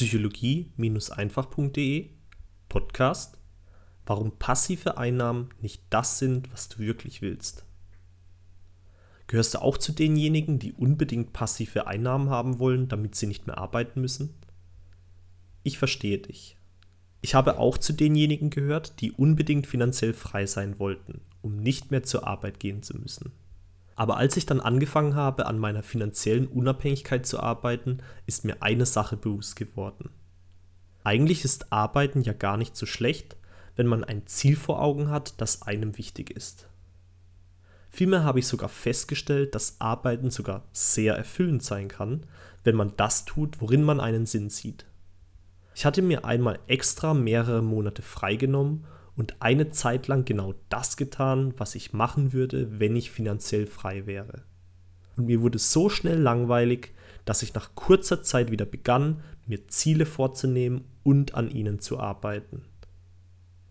psychologie-einfach.de Podcast Warum passive Einnahmen nicht das sind, was du wirklich willst. Gehörst du auch zu denjenigen, die unbedingt passive Einnahmen haben wollen, damit sie nicht mehr arbeiten müssen? Ich verstehe dich. Ich habe auch zu denjenigen gehört, die unbedingt finanziell frei sein wollten, um nicht mehr zur Arbeit gehen zu müssen. Aber als ich dann angefangen habe, an meiner finanziellen Unabhängigkeit zu arbeiten, ist mir eine Sache bewusst geworden. Eigentlich ist Arbeiten ja gar nicht so schlecht, wenn man ein Ziel vor Augen hat, das einem wichtig ist. Vielmehr habe ich sogar festgestellt, dass Arbeiten sogar sehr erfüllend sein kann, wenn man das tut, worin man einen Sinn sieht. Ich hatte mir einmal extra mehrere Monate freigenommen und eine Zeit lang genau das getan, was ich machen würde, wenn ich finanziell frei wäre. Und mir wurde so schnell langweilig, dass ich nach kurzer Zeit wieder begann, mir Ziele vorzunehmen und an ihnen zu arbeiten.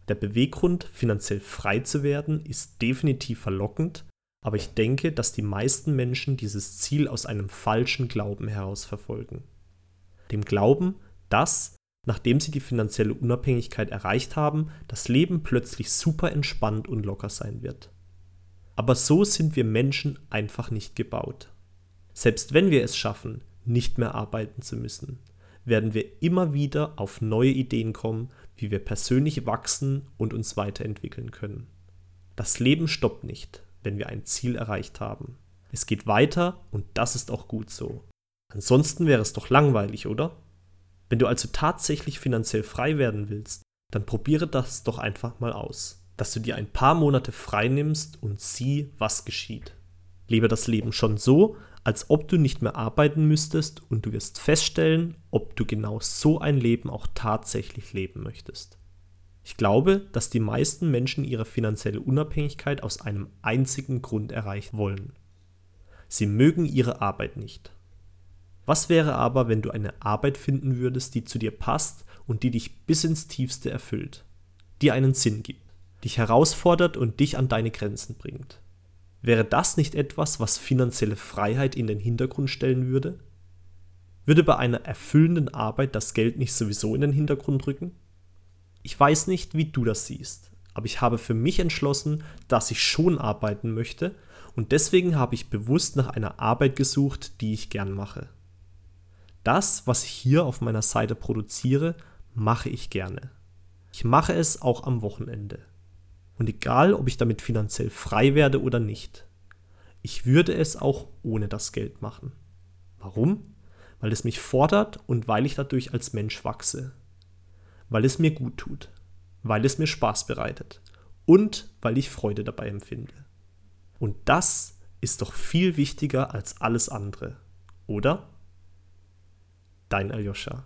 Der Beweggrund, finanziell frei zu werden, ist definitiv verlockend, aber ich denke, dass die meisten Menschen dieses Ziel aus einem falschen Glauben heraus verfolgen. Dem Glauben, dass, nachdem sie die finanzielle Unabhängigkeit erreicht haben, das Leben plötzlich super entspannt und locker sein wird. Aber so sind wir Menschen einfach nicht gebaut. Selbst wenn wir es schaffen, nicht mehr arbeiten zu müssen, werden wir immer wieder auf neue Ideen kommen, wie wir persönlich wachsen und uns weiterentwickeln können. Das Leben stoppt nicht, wenn wir ein Ziel erreicht haben. Es geht weiter und das ist auch gut so. Ansonsten wäre es doch langweilig, oder? Wenn du also tatsächlich finanziell frei werden willst, dann probiere das doch einfach mal aus. Dass du dir ein paar Monate frei nimmst und sieh, was geschieht. Lebe das Leben schon so, als ob du nicht mehr arbeiten müsstest und du wirst feststellen, ob du genau so ein Leben auch tatsächlich leben möchtest. Ich glaube, dass die meisten Menschen ihre finanzielle Unabhängigkeit aus einem einzigen Grund erreichen wollen. Sie mögen ihre Arbeit nicht. Was wäre aber, wenn du eine Arbeit finden würdest, die zu dir passt und die dich bis ins Tiefste erfüllt, die einen Sinn gibt, dich herausfordert und dich an deine Grenzen bringt? Wäre das nicht etwas, was finanzielle Freiheit in den Hintergrund stellen würde? Würde bei einer erfüllenden Arbeit das Geld nicht sowieso in den Hintergrund rücken? Ich weiß nicht, wie du das siehst, aber ich habe für mich entschlossen, dass ich schon arbeiten möchte und deswegen habe ich bewusst nach einer Arbeit gesucht, die ich gern mache. Das, was ich hier auf meiner Seite produziere, mache ich gerne. Ich mache es auch am Wochenende. Und egal, ob ich damit finanziell frei werde oder nicht, ich würde es auch ohne das Geld machen. Warum? Weil es mich fordert und weil ich dadurch als Mensch wachse. Weil es mir gut tut. Weil es mir Spaß bereitet. Und weil ich Freude dabei empfinde. Und das ist doch viel wichtiger als alles andere. Oder? Dein Aljoscha.